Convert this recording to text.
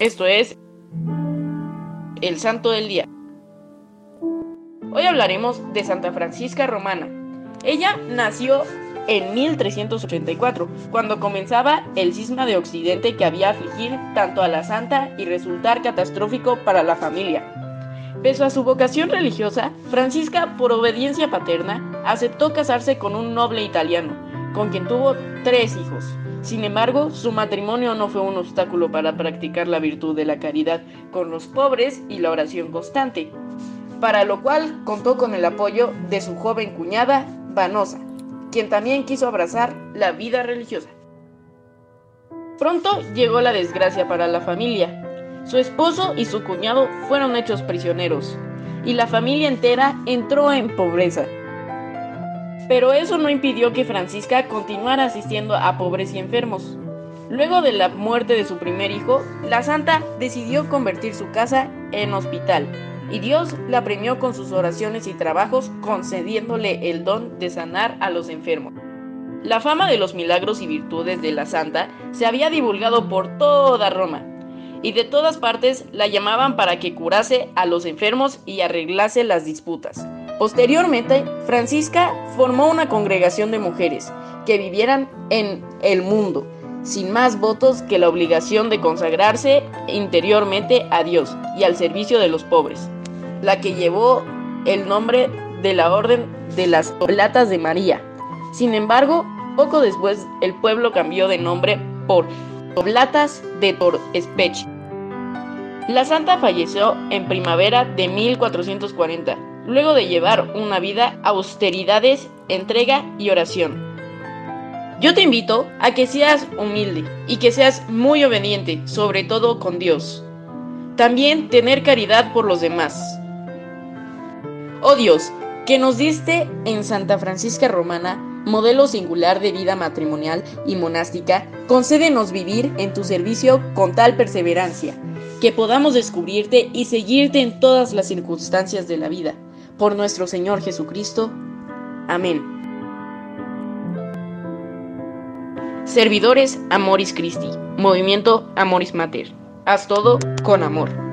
Esto es el Santo del Día. Hoy hablaremos de Santa Francisca Romana. Ella nació en 1384, cuando comenzaba el cisma de Occidente que había afligir tanto a la santa y resultar catastrófico para la familia. Pese a su vocación religiosa, Francisca, por obediencia paterna, aceptó casarse con un noble italiano, con quien tuvo tres hijos. Sin embargo, su matrimonio no fue un obstáculo para practicar la virtud de la caridad con los pobres y la oración constante, para lo cual contó con el apoyo de su joven cuñada, Vanosa, quien también quiso abrazar la vida religiosa. Pronto llegó la desgracia para la familia, su esposo y su cuñado fueron hechos prisioneros y la familia entera entró en pobreza. Pero eso no impidió que Francisca continuara asistiendo a pobres y enfermos. Luego de la muerte de su primer hijo, la santa decidió convertir su casa en hospital y Dios la premió con sus oraciones y trabajos concediéndole el don de sanar a los enfermos. La fama de los milagros y virtudes de la santa se había divulgado por toda Roma y de todas partes la llamaban para que curase a los enfermos y arreglase las disputas. Posteriormente, Francisca formó una congregación de mujeres que vivieran en el mundo, sin más votos que la obligación de consagrarse interiormente a Dios y al servicio de los pobres, la que llevó el nombre de la Orden de las Oblatas de María. Sin embargo, poco después el pueblo cambió de nombre por Oblatas de Torespech. La santa falleció en primavera de 1440, luego de llevar una vida austeridades, entrega y oración. Yo te invito a que seas humilde y que seas muy obediente, sobre todo con Dios. También tener caridad por los demás. Oh Dios, que nos diste en Santa Francisca Romana, modelo singular de vida matrimonial y monástica, concédenos vivir en tu servicio con tal perseverancia que podamos descubrirte y seguirte en todas las circunstancias de la vida. Por nuestro Señor Jesucristo. Amén. Servidores Amoris Christi, Movimiento Amoris Mater. Haz todo con amor.